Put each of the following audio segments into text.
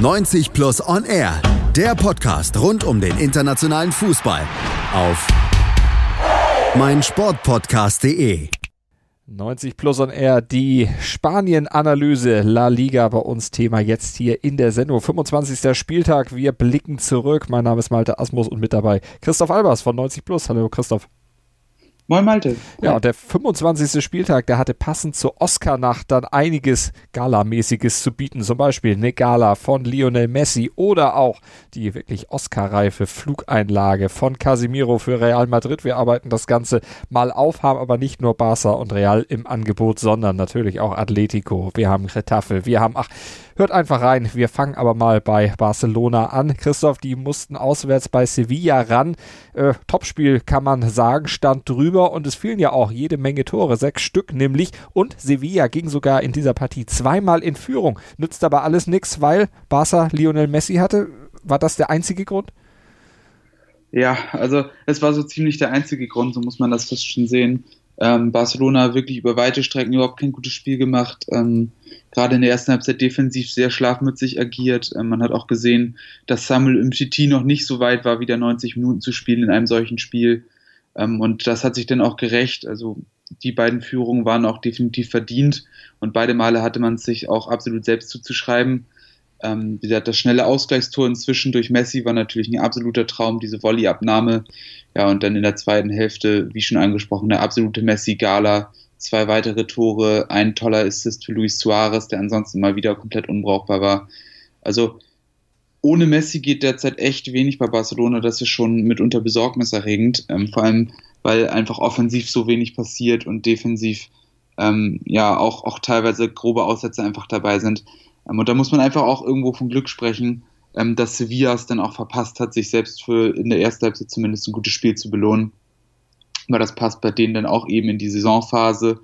90 Plus On Air, der Podcast rund um den internationalen Fußball auf meinsportpodcast.de. 90 Plus on Air, die Spanien-Analyse La Liga bei uns Thema jetzt hier in der Sendung. 25. Spieltag, wir blicken zurück. Mein Name ist Malte Asmus und mit dabei Christoph Albers von 90 Plus. Hallo Christoph. Moin Malte. Ja, und der 25. Spieltag, der hatte passend zur Oscar-Nacht dann einiges Galamäßiges zu bieten. Zum Beispiel eine Gala von Lionel Messi oder auch die wirklich Oscar-reife Flugeinlage von Casimiro für Real Madrid. Wir arbeiten das Ganze mal auf, haben aber nicht nur Barca und Real im Angebot, sondern natürlich auch Atletico. Wir haben Retafe, wir haben, ach, Hört einfach rein. Wir fangen aber mal bei Barcelona an. Christoph, die mussten auswärts bei Sevilla ran. Äh, Topspiel kann man sagen, stand drüber und es fielen ja auch jede Menge Tore, sechs Stück nämlich. Und Sevilla ging sogar in dieser Partie zweimal in Führung. Nützt aber alles nichts, weil Barca Lionel Messi hatte. War das der einzige Grund? Ja, also es war so ziemlich der einzige Grund, so muss man das fast schon sehen. Ähm, Barcelona wirklich über weite Strecken überhaupt kein gutes Spiel gemacht. Ähm, Gerade in der ersten Halbzeit defensiv sehr schlafmützig agiert. Ähm, man hat auch gesehen, dass Samuel Umtiti noch nicht so weit war, wieder 90 Minuten zu spielen in einem solchen Spiel. Ähm, und das hat sich dann auch gerecht. Also die beiden Führungen waren auch definitiv verdient und beide Male hatte man es sich auch absolut selbst zuzuschreiben. Ähm, das schnelle Ausgleichstor inzwischen durch Messi war natürlich ein absoluter Traum, diese Volleyabnahme. Ja, und dann in der zweiten Hälfte, wie schon angesprochen, der absolute Messi-Gala. Zwei weitere Tore, ein toller Assist für Luis Suarez, der ansonsten mal wieder komplett unbrauchbar war. Also ohne Messi geht derzeit echt wenig bei Barcelona. Das ist schon mitunter besorgniserregend. Ähm, vor allem, weil einfach offensiv so wenig passiert und defensiv ähm, ja auch, auch teilweise grobe Aussätze einfach dabei sind. Ähm, und da muss man einfach auch irgendwo vom Glück sprechen, ähm, dass Sevilla es dann auch verpasst hat, sich selbst für in der ersten Halbzeit zumindest ein gutes Spiel zu belohnen. Weil das passt bei denen dann auch eben in die Saisonphase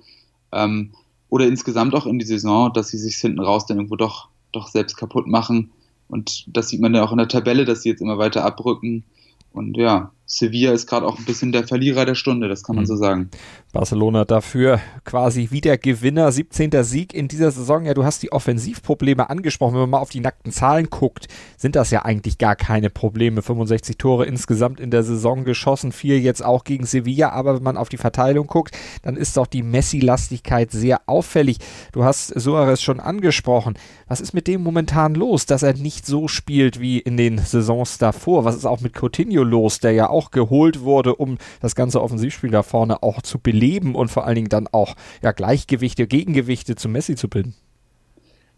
ähm, oder insgesamt auch in die Saison, dass sie sich hinten raus dann irgendwo doch, doch selbst kaputt machen. Und das sieht man ja auch in der Tabelle, dass sie jetzt immer weiter abrücken. Und ja, Sevilla ist gerade auch ein bisschen der Verlierer der Stunde, das kann man mhm. so sagen. Barcelona dafür quasi wieder Gewinner, 17. Sieg in dieser Saison. Ja, du hast die Offensivprobleme angesprochen. Wenn man mal auf die nackten Zahlen guckt, sind das ja eigentlich gar keine Probleme. 65 Tore insgesamt in der Saison geschossen, vier jetzt auch gegen Sevilla. Aber wenn man auf die Verteilung guckt, dann ist doch die Messi-Lastigkeit sehr auffällig. Du hast Suarez schon angesprochen. Was ist mit dem momentan los, dass er nicht so spielt wie in den Saisons davor? Was ist auch mit Coutinho los, der ja auch geholt wurde, um das ganze Offensivspiel da vorne auch zu beleben und vor allen Dingen dann auch ja, Gleichgewichte, Gegengewichte zu Messi zu bilden?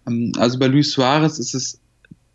Ähm, also bei Luis Suarez ist es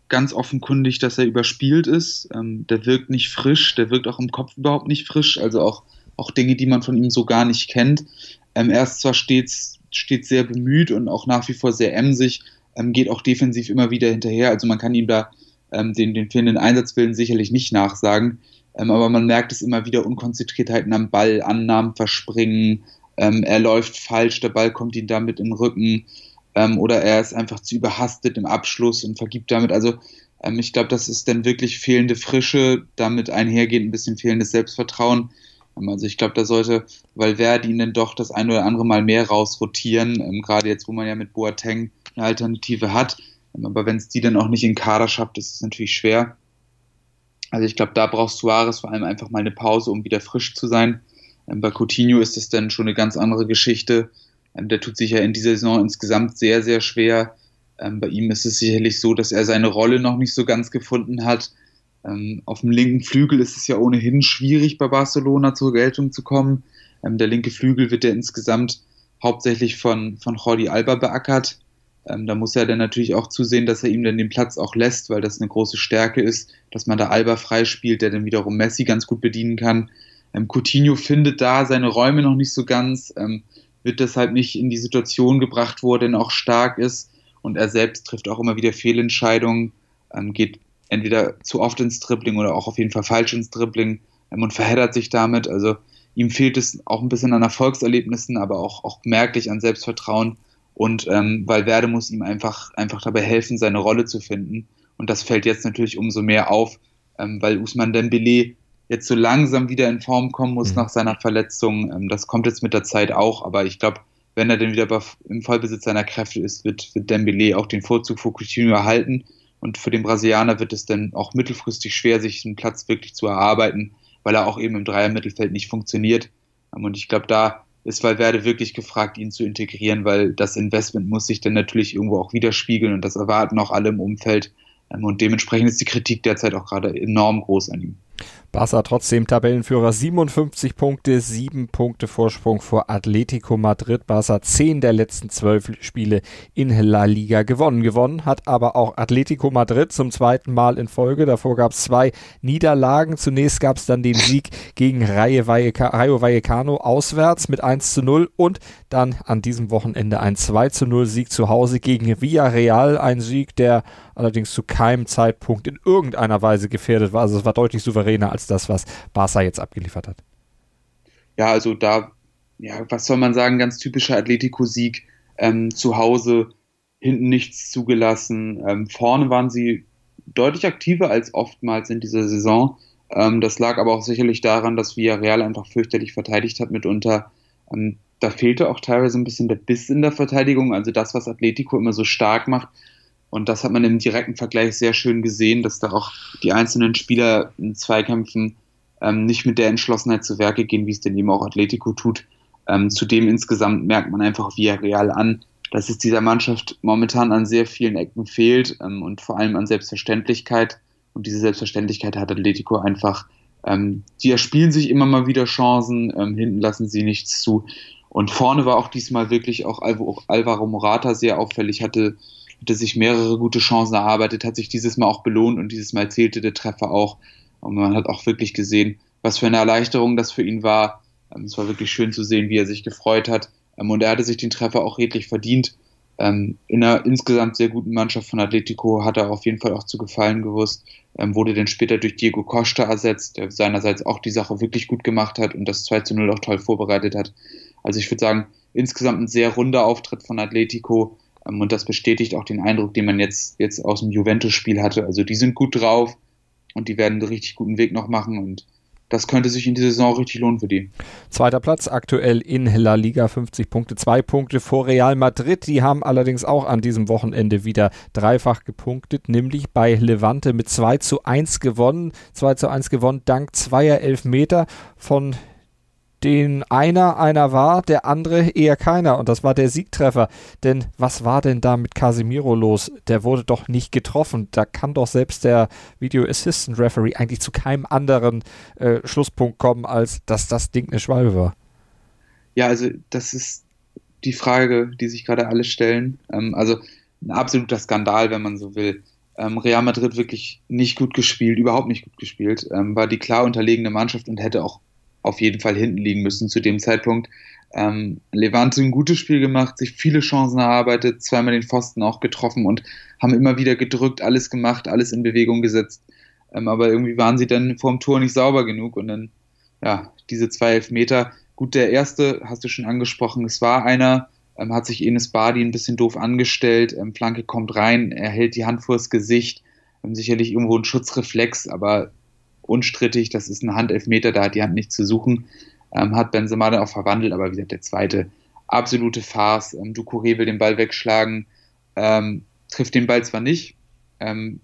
ganz offenkundig, dass er überspielt ist. Ähm, der wirkt nicht frisch, der wirkt auch im Kopf überhaupt nicht frisch, also auch, auch Dinge, die man von ihm so gar nicht kennt. Ähm, er ist zwar stets, stets sehr bemüht und auch nach wie vor sehr emsig, geht auch defensiv immer wieder hinterher. Also man kann ihm da den, den fehlenden Einsatzwillen sicherlich nicht nachsagen. Ähm, aber man merkt es immer wieder Unkonzentriertheiten am Ball, Annahmen verspringen, ähm, er läuft falsch, der Ball kommt ihm damit im Rücken ähm, oder er ist einfach zu überhastet im Abschluss und vergibt damit. Also ähm, ich glaube, das ist dann wirklich fehlende Frische, damit einhergeht ein bisschen fehlendes Selbstvertrauen. Ähm, also ich glaube, da sollte Valverde ihn dann doch das ein oder andere Mal mehr rausrotieren, ähm, gerade jetzt, wo man ja mit Boateng eine Alternative hat. aber wenn es die dann auch nicht in Kader schafft, ist es natürlich schwer. Also ich glaube, da braucht Suarez vor allem einfach mal eine Pause, um wieder frisch zu sein. Ähm, bei Coutinho ist das dann schon eine ganz andere Geschichte. Ähm, der tut sich ja in dieser Saison insgesamt sehr, sehr schwer. Ähm, bei ihm ist es sicherlich so, dass er seine Rolle noch nicht so ganz gefunden hat. auf dem linken Flügel ist es ja ohnehin schwierig, bei Barcelona zur Geltung zu kommen. der linke Flügel wird ja insgesamt hauptsächlich von, von Jordi Alba beackert. Ähm, da muss er dann natürlich auch zusehen, dass er ihm dann den Platz auch lässt, weil das eine große Stärke ist, dass man da Alba freispielt, der dann wiederum Messi ganz gut bedienen kann. Ähm, Coutinho findet da seine Räume noch nicht so ganz, ähm, wird deshalb nicht in die Situation gebracht, wo er denn auch stark ist. Und er selbst trifft auch immer wieder Fehlentscheidungen, ähm, geht entweder zu oft ins Dribbling oder auch auf jeden Fall falsch ins Dribbling ähm, und verheddert sich damit. Also ihm fehlt es auch ein bisschen an Erfolgserlebnissen, aber auch, auch merklich an Selbstvertrauen. Und ähm, Valverde muss ihm einfach, einfach dabei helfen, seine Rolle zu finden. Und das fällt jetzt natürlich umso mehr auf, ähm, weil Usman Dembele jetzt so langsam wieder in Form kommen muss mhm. nach seiner Verletzung. Ähm, das kommt jetzt mit der Zeit auch, aber ich glaube, wenn er dann wieder im Vollbesitz seiner Kräfte ist, wird, wird Dembele auch den Vorzug vor Coutinho erhalten. Und für den Brasilianer wird es dann auch mittelfristig schwer, sich einen Platz wirklich zu erarbeiten, weil er auch eben im Dreier-Mittelfeld nicht funktioniert. Und ich glaube, da ist Valverde wirklich gefragt, ihn zu integrieren, weil das Investment muss sich dann natürlich irgendwo auch widerspiegeln und das erwarten auch alle im Umfeld. Ähm, und dementsprechend ist die Kritik derzeit auch gerade enorm groß an ihm. Barca trotzdem Tabellenführer 57 Punkte, 7 Punkte Vorsprung vor Atletico Madrid. Barca 10 der letzten 12 Spiele in La Liga gewonnen. Gewonnen hat aber auch Atletico Madrid zum zweiten Mal in Folge. Davor gab es zwei Niederlagen. Zunächst gab es dann den Sieg gegen Rayo Vallecano auswärts mit 1 zu 0 und dann an diesem Wochenende ein 2 zu 0 Sieg zu Hause gegen Villarreal. Ein Sieg, der allerdings zu keinem Zeitpunkt in irgendeiner Weise gefährdet war. Also es war deutlich souveräner als das, was Barca jetzt abgeliefert hat. Ja, also da, ja, was soll man sagen, ganz typischer Atletico-Sieg. Ähm, zu Hause hinten nichts zugelassen. Ähm, vorne waren sie deutlich aktiver als oftmals in dieser Saison. Ähm, das lag aber auch sicherlich daran, dass Villarreal einfach fürchterlich verteidigt hat mitunter. Ähm, da fehlte auch teilweise ein bisschen der Biss in der Verteidigung, also das, was Atletico immer so stark macht, und das hat man im direkten Vergleich sehr schön gesehen, dass da auch die einzelnen Spieler in Zweikämpfen ähm, nicht mit der Entschlossenheit zu Werke gehen, wie es denn eben auch Atletico tut. Ähm, zudem insgesamt merkt man einfach via Real an, dass es dieser Mannschaft momentan an sehr vielen Ecken fehlt ähm, und vor allem an Selbstverständlichkeit. Und diese Selbstverständlichkeit hat Atletico einfach. Ähm, die erspielen sich immer mal wieder Chancen, ähm, hinten lassen sie nichts zu. Und vorne war auch diesmal wirklich auch Alvaro Morata sehr auffällig, hatte hatte sich mehrere gute Chancen erarbeitet, hat sich dieses Mal auch belohnt und dieses Mal zählte der Treffer auch. Und man hat auch wirklich gesehen, was für eine Erleichterung das für ihn war. Ähm, es war wirklich schön zu sehen, wie er sich gefreut hat. Ähm, und er hatte sich den Treffer auch redlich verdient. Ähm, in einer insgesamt sehr guten Mannschaft von Atletico hat er auf jeden Fall auch zu gefallen gewusst. Wurde dann später durch Diego Costa ersetzt, der seinerseits auch die Sache wirklich gut gemacht hat und das 2 zu 0 auch toll vorbereitet hat. Also ich würde sagen, insgesamt ein sehr runder Auftritt von Atletico und das bestätigt auch den Eindruck, den man jetzt, jetzt aus dem Juventus-Spiel hatte. Also die sind gut drauf und die werden einen richtig guten Weg noch machen und das könnte sich in dieser Saison richtig lohnen für die. Zweiter Platz aktuell in La Liga, 50 Punkte, zwei Punkte vor Real Madrid. Die haben allerdings auch an diesem Wochenende wieder dreifach gepunktet, nämlich bei Levante mit 2 zu 1 gewonnen. 2 zu 1 gewonnen dank zweier Elfmeter von den einer einer war, der andere eher keiner. Und das war der Siegtreffer. Denn was war denn da mit Casemiro los? Der wurde doch nicht getroffen. Da kann doch selbst der Video Assistant Referee eigentlich zu keinem anderen äh, Schlusspunkt kommen, als dass das Ding eine Schwalbe war. Ja, also das ist die Frage, die sich gerade alle stellen. Ähm, also ein absoluter Skandal, wenn man so will. Ähm, Real Madrid wirklich nicht gut gespielt, überhaupt nicht gut gespielt, ähm, war die klar unterlegene Mannschaft und hätte auch auf jeden Fall hinten liegen müssen zu dem Zeitpunkt. Ähm, Levante ein gutes Spiel gemacht, sich viele Chancen erarbeitet, zweimal den Pfosten auch getroffen und haben immer wieder gedrückt, alles gemacht, alles in Bewegung gesetzt. Ähm, aber irgendwie waren sie dann vorm Tor nicht sauber genug und dann, ja, diese zwei Elfmeter. Gut, der erste hast du schon angesprochen, es war einer, ähm, hat sich Enes Badi ein bisschen doof angestellt, ähm, Flanke kommt rein, er hält die Hand vors Gesicht, ähm, sicherlich irgendwo ein Schutzreflex, aber unstrittig, das ist ein Handelfmeter, da hat die Hand nichts zu suchen. Ähm, hat Benzema dann auch verwandelt, aber wie gesagt, der zweite absolute Farce. Ähm, Ducouré will den Ball wegschlagen, ähm, trifft den Ball zwar nicht, ähm,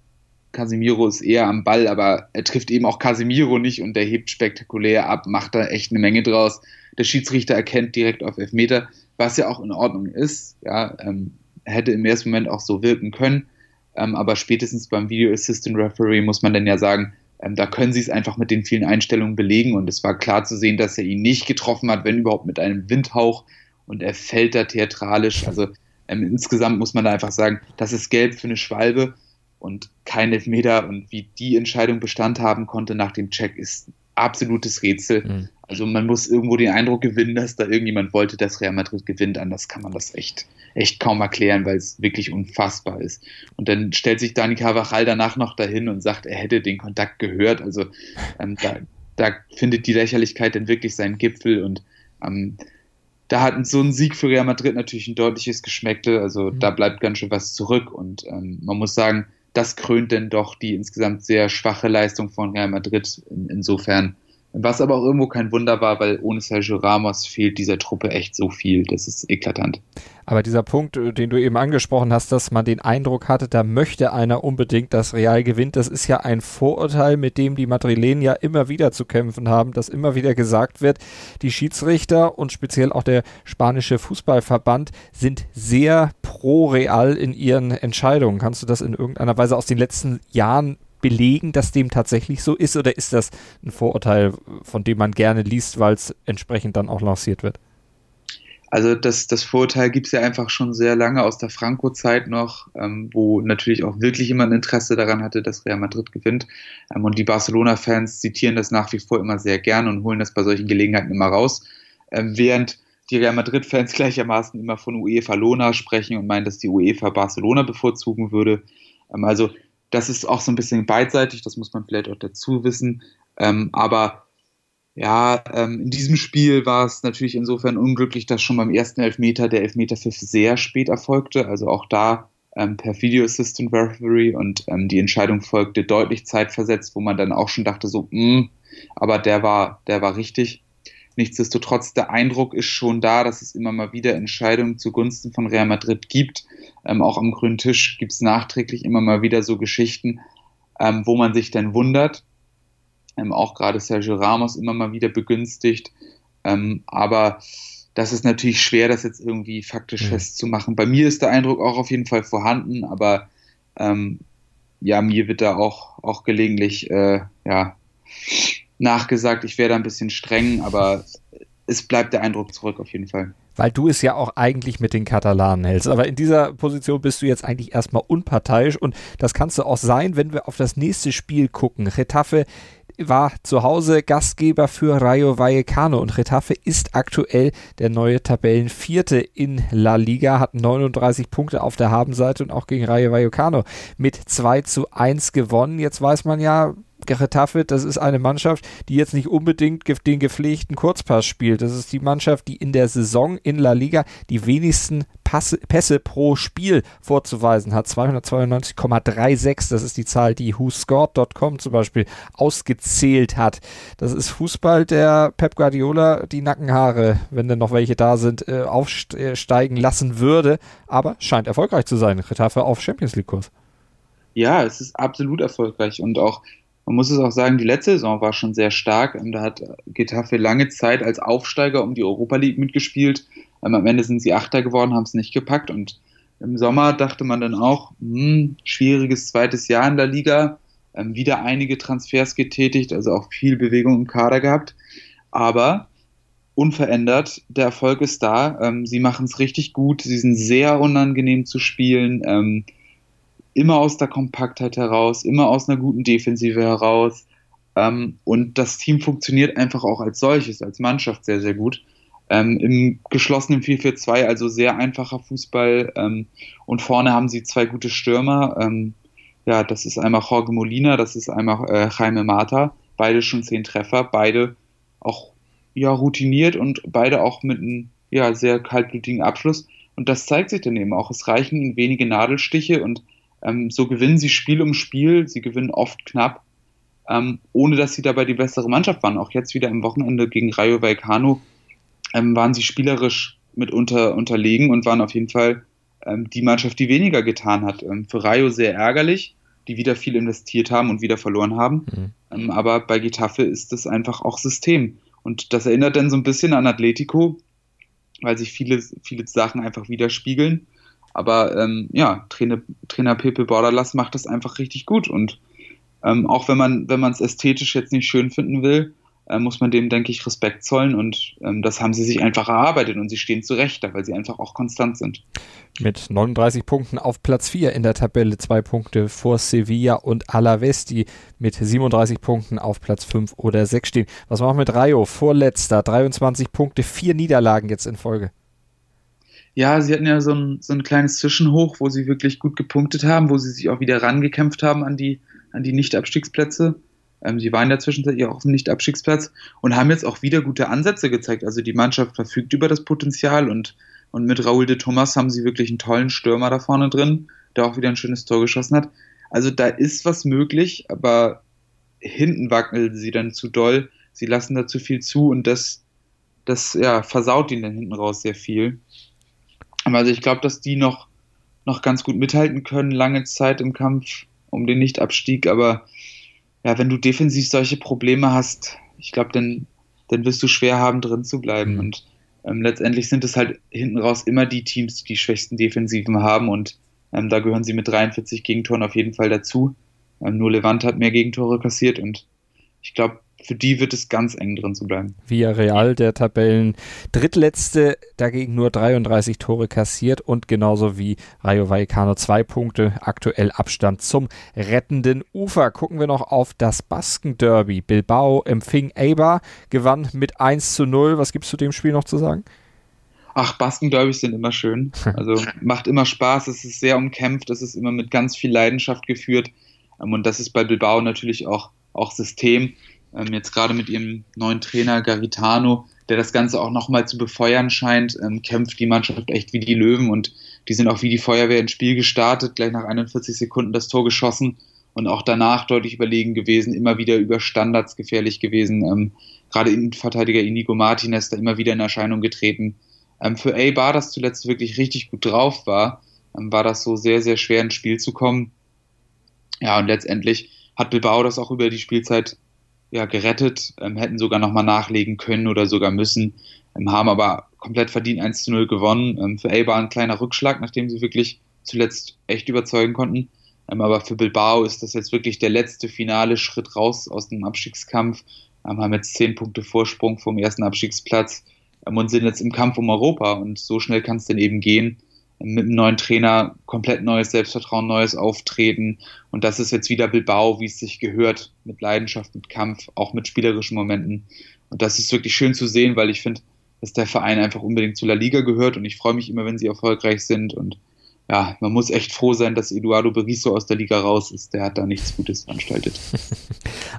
Casemiro ist eher am Ball, aber er trifft eben auch Casemiro nicht und der hebt spektakulär ab, macht da echt eine Menge draus. Der Schiedsrichter erkennt direkt auf Elfmeter, was ja auch in Ordnung ist. Ja, ähm, hätte im ersten Moment auch so wirken können, ähm, aber spätestens beim Video Assistant Referee muss man dann ja sagen, ähm, da können sie es einfach mit den vielen Einstellungen belegen und es war klar zu sehen, dass er ihn nicht getroffen hat, wenn überhaupt mit einem Windhauch und er fällt da theatralisch. Also ähm, insgesamt muss man da einfach sagen, das ist gelb für eine Schwalbe und kein Elfmeter und wie die Entscheidung Bestand haben konnte nach dem Check ist absolutes Rätsel. Mhm. Also man muss irgendwo den Eindruck gewinnen, dass da irgendjemand wollte, dass Real Madrid gewinnt. Anders kann man das echt, echt kaum erklären, weil es wirklich unfassbar ist. Und dann stellt sich Dani Carvajal danach noch dahin und sagt, er hätte den Kontakt gehört. Also ähm, da, da findet die Lächerlichkeit dann wirklich seinen Gipfel und ähm, da hat so ein Sieg für Real Madrid natürlich ein deutliches Geschmäckle. Also mhm. da bleibt ganz schön was zurück und ähm, man muss sagen, das krönt denn doch die insgesamt sehr schwache Leistung von Real Madrid. In, insofern Was aber auch irgendwo kein Wunder war, weil ohne Sergio Ramos fehlt dieser Truppe echt so viel. Das ist eklatant. Aber dieser Punkt, äh, den du eben angesprochen hast, dass man den Eindruck hatte, da möchte einer unbedingt, dass Real gewinnt, das ist ja ein Vorurteil, mit dem die Madrilen ja immer wieder zu kämpfen haben, dass immer wieder gesagt wird, die Schiedsrichter und speziell auch der spanische Fußballverband sind sehr pro Real in ihren Entscheidungen. Kannst du das in irgendeiner Weise aus den letzten Jahren belegen, dass dem tatsächlich so ist oder ist das ein Vorurteil, von dem man gerne liest, weil es entsprechend dann auch lanciert wird? Also das, das Vorurteil gibt es ja einfach schon sehr lange aus der Franco-Zeit noch, ähm, wo natürlich auch wirklich immer ein Interesse daran hatte, dass Real Madrid gewinnt. Ähm, und die Barcelona-Fans zitieren das nach wie vor immer sehr gern und holen das bei solchen Gelegenheiten immer raus. Ähm, während die Real Madrid-Fans gleichermaßen immer von UEFA Lona sprechen und meinen, dass die UEFA Barcelona bevorzugen würde. Ähm, also das ist auch so ein bisschen beidseitig, das muss man vielleicht auch dazu wissen. Ähm, aber ja, ähm, in diesem Spiel war es natürlich insofern unglücklich, dass schon beim ersten Elfmeter der Elfmeterpfiff sehr spät erfolgte. Also auch da ähm, per Video Assistant Referee und ähm, die Entscheidung folgte deutlich zeitversetzt, wo man dann auch schon dachte so, mh, hm, aber der war, der war richtig. Nichtsdestotrotz, der Eindruck ist schon da, dass es immer mal wieder Entscheidungen zugunsten von Real Madrid gibt. Ähm, auch am grünen Tisch gibt es nachträglich immer mal wieder so Geschichten, ähm, wo man sich dann wundert. Ähm, auch gerade Sergio Ramos immer mal wieder begünstigt. Ähm, aber das ist natürlich schwer, das jetzt irgendwie faktisch mhm. festzumachen. Bei mir ist der Eindruck auch auf jeden Fall vorhanden, aber ähm, ja, mir wird da auch, auch gelegentlich äh, ja, nachgesagt, ich wäre da ein bisschen streng, aber es bleibt der Eindruck zurück auf jeden Fall. Weil du es ja auch eigentlich mit den Katalanen hältst. Aber in dieser Position bist du jetzt eigentlich erstmal unparteiisch und das kannst du auch sein, wenn wir auf das nächste Spiel gucken. Retafe war zu Hause Gastgeber für Rayo Vallecano und Retafe ist aktuell der neue Tabellenvierte in La Liga, hat 39 Punkte auf der Habenseite und auch gegen Rayo Vallecano mit 2 zu 1 gewonnen. Jetzt weiß man ja, Getafe, das ist eine Mannschaft, die jetzt nicht unbedingt den gepflegten Kurzpass spielt. Das ist die Mannschaft, die in der Saison in La Liga die wenigsten Passe, Pässe pro Spiel vorzuweisen hat. 292,36, das ist die Zahl, die WhoScored.com zum Beispiel ausgezählt hat. Das ist Fußball, der Pep Guardiola die Nackenhaare, wenn denn noch welche da sind, äh, aufsteigen lassen würde. Aber scheint erfolgreich zu sein. Getafe auf Champions League Kurs. Ja, es ist absolut erfolgreich und auch man muss es auch sagen, die letzte Saison war schon sehr stark. Ähm, da hat Getafe lange Zeit als Aufsteiger um die Europa League mitgespielt. Ähm, am Ende sind sie Achter geworden, haben es nicht gepackt. Und im Sommer dachte man dann auch, hm, schwieriges zweites Jahr in der Liga. Ähm, wieder einige Transfers getätigt, also auch viel Bewegung im Kader gehabt. Aber unverändert, der Erfolg ist da. sie machen es richtig gut. Sie sind sehr unangenehm zu spielen immer aus der Kompaktheit heraus, immer aus einer guten Defensive heraus. Ähm, und das Team funktioniert einfach auch als solches, als Mannschaft sehr, sehr gut. Ähm, Im geschlossenen 4-4-2, also sehr einfacher Fußball. Ähm, und vorne haben sie zwei gute Stürmer. Ähm, ja, das ist einmal Jorge Molina, das ist einmal äh, Jaime Mata. Beide schon zehn Treffer, beide auch ja, routiniert und beide auch mit einem ja, sehr kaltblütigen Abschluss. Und das zeigt sich dann eben auch. Es reichen wenige Nadelstiche und ähm, so gewinnen sie Spiel um Spiel, sie gewinnen oft knapp, ähm, ohne dass sie dabei die bessere Mannschaft waren. Auch jetzt wieder am Wochenende gegen Rayo Vallecano ähm, waren sie spielerisch mit unter, unterlegen und waren auf jeden Fall ähm, die Mannschaft, die weniger getan hat. Ähm, für Rayo sehr ärgerlich, die wieder viel investiert haben und wieder verloren haben. Mhm. Ähm, aber bei Getafe ist das einfach auch System. Und das erinnert dann so ein bisschen an Atletico, weil sich viele, viele Sachen einfach widerspiegeln. Aber ähm, ja, Trainer, Trainer Pepe Bordalas macht das einfach richtig gut. Und ähm, auch wenn man wenn es ästhetisch jetzt nicht schön finden will, äh, muss man dem, denke ich, Respekt zollen. Und ähm, das haben sie sich einfach erarbeitet und sie stehen zurecht da, weil sie einfach auch konstant sind. Mit 39 Punkten auf Platz 4 in der Tabelle, zwei Punkte vor Sevilla und Alaves, die mit 37 Punkten auf Platz 5 oder 6 stehen. Was machen wir mit Rayo? Vorletzter, 23 Punkte, vier Niederlagen jetzt in Folge ja, sie hatten ja so ein, so ein kleines Zwischenhoch, wo sie wirklich gut gepunktet haben, wo sie sich auch wieder rangekämpft haben an die, an die Nicht-Abstiegsplätze. Ähm, sie waren in der Zwischenzeit ja auch auf dem Nicht-Abstiegsplatz und haben jetzt auch wieder gute Ansätze gezeigt. Also die Mannschaft verfügt über das Potenzial und, und mit Raúl de Thomas haben sie wirklich einen tollen Stürmer da vorne drin, der auch wieder ein schönes Tor geschossen hat. Also da ist was möglich, aber hinten wackeln sie dann zu doll. sie lassen da zu viel zu und das, das ja, versaut ihnen dann hinten raus sehr viel. Also ich glaube, dass die noch, noch ganz gut mithalten können, lange Zeit im Kampf um den Nichtabstieg, aber ja, wenn du defensiv solche Probleme hast, ich glaube, dann, dann wirst du schwer haben, drin zu bleiben. Mhm. Und ähm, letztendlich sind es halt hinten raus immer die Teams, die die schwächsten Defensiven haben und ähm, da gehören sie mit 43 Gegentoren auf jeden Fall dazu. Ähm, nur Levant hat mehr Gegentore kassiert und ich glaube, für die wird es ganz eng drin zu bleiben. Via Real, der Tabellen drittletzte, dagegen nur 33 Tore kassiert und genauso wie Rayo Vallecano zwei Punkte, aktuell Abstand zum rettenden Ufer. Gucken wir noch auf das Basken-Derby. Bilbao empfing Eibar, gewann mit 1 zu 0. Was gibt es zu dem Spiel noch zu sagen? Ach, Basken-Derbys sind immer schön. Also macht immer Spaß, es ist sehr umkämpft, es ist immer mit ganz viel Leidenschaft geführt. Ähm, und das ist bei Bilbao natürlich auch, auch System ähm, jetzt gerade mit ihrem neuen Trainer Garitano, der das Ganze auch nochmal zu befeuern scheint, ähm, kämpft die Mannschaft echt wie die Löwen und die sind auch wie die Feuerwehr ins Spiel gestartet, gleich nach 41 Sekunden das Tor geschossen und auch danach deutlich überlegen gewesen, immer wieder über Standards gefährlich gewesen. Ähm, gerade Innenverteidiger Inigo Martinez da immer wieder in Erscheinung getreten. Ähm, für A-Bar, das zuletzt wirklich richtig gut drauf war, ähm, war das so sehr, sehr schwer ins Spiel zu kommen. Ja, und letztendlich hat Bilbao das auch über die Spielzeit ja, gerettet, ähm, hätten sogar nochmal nachlegen können oder sogar müssen, ähm, haben aber komplett verdient 1 zu 0 gewonnen. Ähm, für Eibar ein kleiner Rückschlag, nachdem sie wirklich zuletzt echt überzeugen konnten. Ähm, aber für Bilbao ist das jetzt wirklich der letzte finale Schritt raus aus dem Abstiegskampf. Ähm, haben jetzt zehn Punkte Vorsprung vom ersten Abstiegsplatz ähm, und sind jetzt im Kampf um Europa. Und so schnell kann es denn eben gehen mit einem neuen Trainer komplett neues Selbstvertrauen, neues Auftreten. Und das ist jetzt wieder Bilbao, wie es sich gehört, mit Leidenschaft, mit Kampf, auch mit spielerischen Momenten. Und das ist wirklich schön zu sehen, weil ich finde, dass der Verein einfach unbedingt zu La Liga gehört und ich freue mich immer, wenn sie erfolgreich sind und ja, man muss echt froh sein, dass Eduardo Berizzo aus der Liga raus ist. Der hat da nichts Gutes veranstaltet.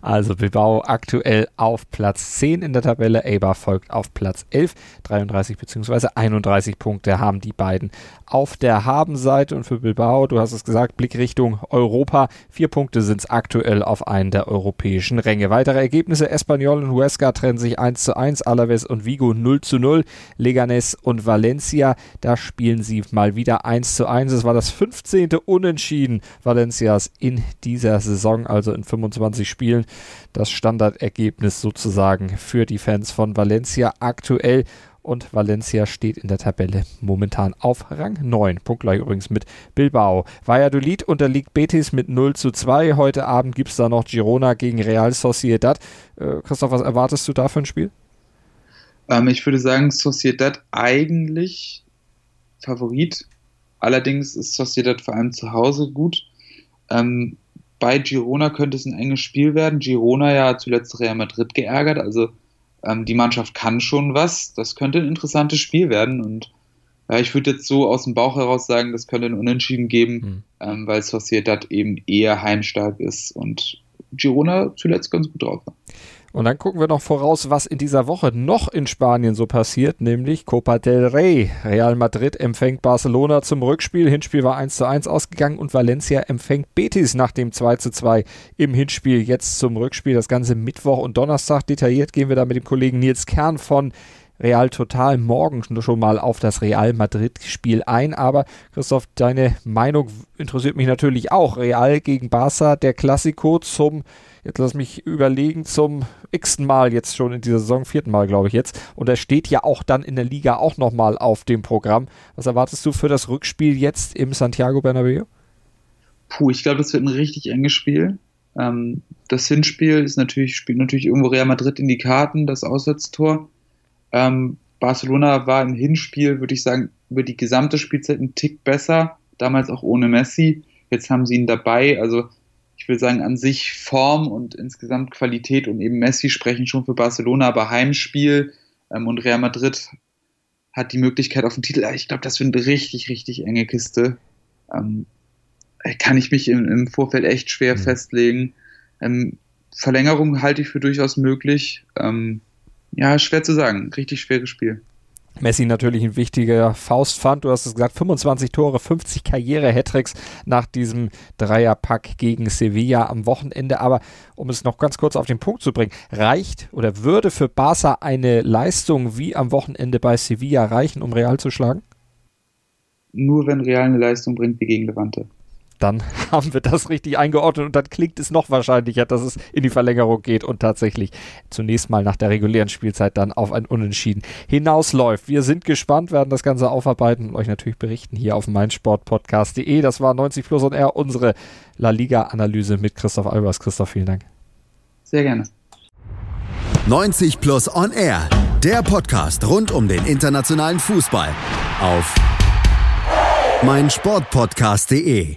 Also Bilbao aktuell auf Platz 10 in der Tabelle. Eibar folgt auf Platz 11. 33 bzw. 31 Punkte haben die beiden auf der Habenseite. Und für Bilbao, du hast es gesagt, Blick Richtung Europa. Vier Punkte sind es aktuell auf einen der europäischen Ränge. Weitere Ergebnisse. Espanyol und Huesca trennen sich 1 zu 1. Alaves und Vigo 0 zu 0. Leganes und Valencia, da spielen sie mal wieder 1 zu 1. 1. Es war das 15. Unentschieden Valencias in dieser Saison, also in 25 Spielen. Das Standardergebnis sozusagen für die Fans von Valencia aktuell. Und Valencia steht in der Tabelle momentan auf Rang 9. Punktgleich übrigens mit Bilbao. Valladolid unterliegt Betis mit 0 zu 2. Heute Abend gibt es da noch Girona gegen Real Sociedad. Äh, Christoph, was erwartest du da für ein Spiel? Ähm, ich würde sagen, Sociedad eigentlich Favorit. Allerdings ist Sociedad vor allem zu Hause gut. Ähm, bei Girona könnte es ein enges Spiel werden. Girona ja zuletzt Real Madrid geärgert, also ähm, die Mannschaft kann schon was. Das könnte ein interessantes Spiel werden und ja, ich würde jetzt so aus dem Bauch heraus sagen, das könnte ein Unentschieden geben, mhm. ähm, weil Sociedad eben eher heimstark ist und Girona zuletzt ganz gut drauf war. Und dann gucken wir noch voraus, was in dieser Woche noch in Spanien so passiert, nämlich Copa del Rey. Real Madrid empfängt Barcelona zum Rückspiel. Hinspiel war 1 zu 1 ausgegangen und Valencia empfängt Betis nach dem 2 zu 2 im Hinspiel jetzt zum Rückspiel. Das Ganze Mittwoch und Donnerstag. Detailliert gehen wir da mit dem Kollegen Nils Kern von Real Total morgen schon mal auf das Real Madrid-Spiel ein. Aber Christoph, deine Meinung interessiert mich natürlich auch. Real gegen Barca, der Klassiko zum jetzt lass mich überlegen, zum x-ten Mal jetzt schon in dieser Saison, vierten Mal glaube ich jetzt. Und er steht ja auch dann in der Liga auch nochmal auf dem Programm. Was erwartest du für das Rückspiel jetzt im Santiago Bernabeu? Puh, ich glaube, das wird ein richtig enges Spiel. Ähm, das Hinspiel ist natürlich, spielt natürlich irgendwo Real Madrid in die Karten, das Auswärtstor. Ähm, Barcelona war im Hinspiel, würde ich sagen, über die gesamte Spielzeit ein Tick besser. Damals auch ohne Messi. Jetzt haben sie ihn dabei. Also ich will sagen, an sich Form und insgesamt Qualität und eben Messi sprechen schon für Barcelona, aber Heimspiel ähm, und Real Madrid hat die Möglichkeit auf den Titel. Ich glaube, das wird eine richtig, richtig enge Kiste. Ähm, kann ich mich im, im Vorfeld echt schwer mhm. festlegen. Ähm, Verlängerung halte ich für durchaus möglich. Ähm, ja, schwer zu sagen. Richtig schweres Spiel. Messi natürlich ein wichtiger Faustpfand. Du hast es gesagt, 25 Tore, 50 Karriere-Hattricks nach diesem Dreierpack gegen Sevilla am Wochenende. Aber um es noch ganz kurz auf den Punkt zu bringen, reicht oder würde für Barca eine Leistung wie am Wochenende bei Sevilla reichen, um Real zu schlagen? Nur wenn Real eine Leistung bringt wie gegen Levante dann haben wir das richtig eingeordnet und dann klingt es noch wahrscheinlicher, dass es in die Verlängerung geht und tatsächlich zunächst mal nach der regulären Spielzeit dann auf ein Unentschieden hinausläuft. Wir sind gespannt, werden das Ganze aufarbeiten und euch natürlich berichten hier auf meinsportpodcast.de. Das war 90 Plus und R, unsere La Liga-Analyse mit Christoph Albers. Christoph, vielen Dank. Sehr gerne. 90 Plus on Air, der Podcast rund um den internationalen Fußball auf meinsportpodcast.de.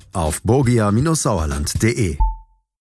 auf borgia-sauerland.de.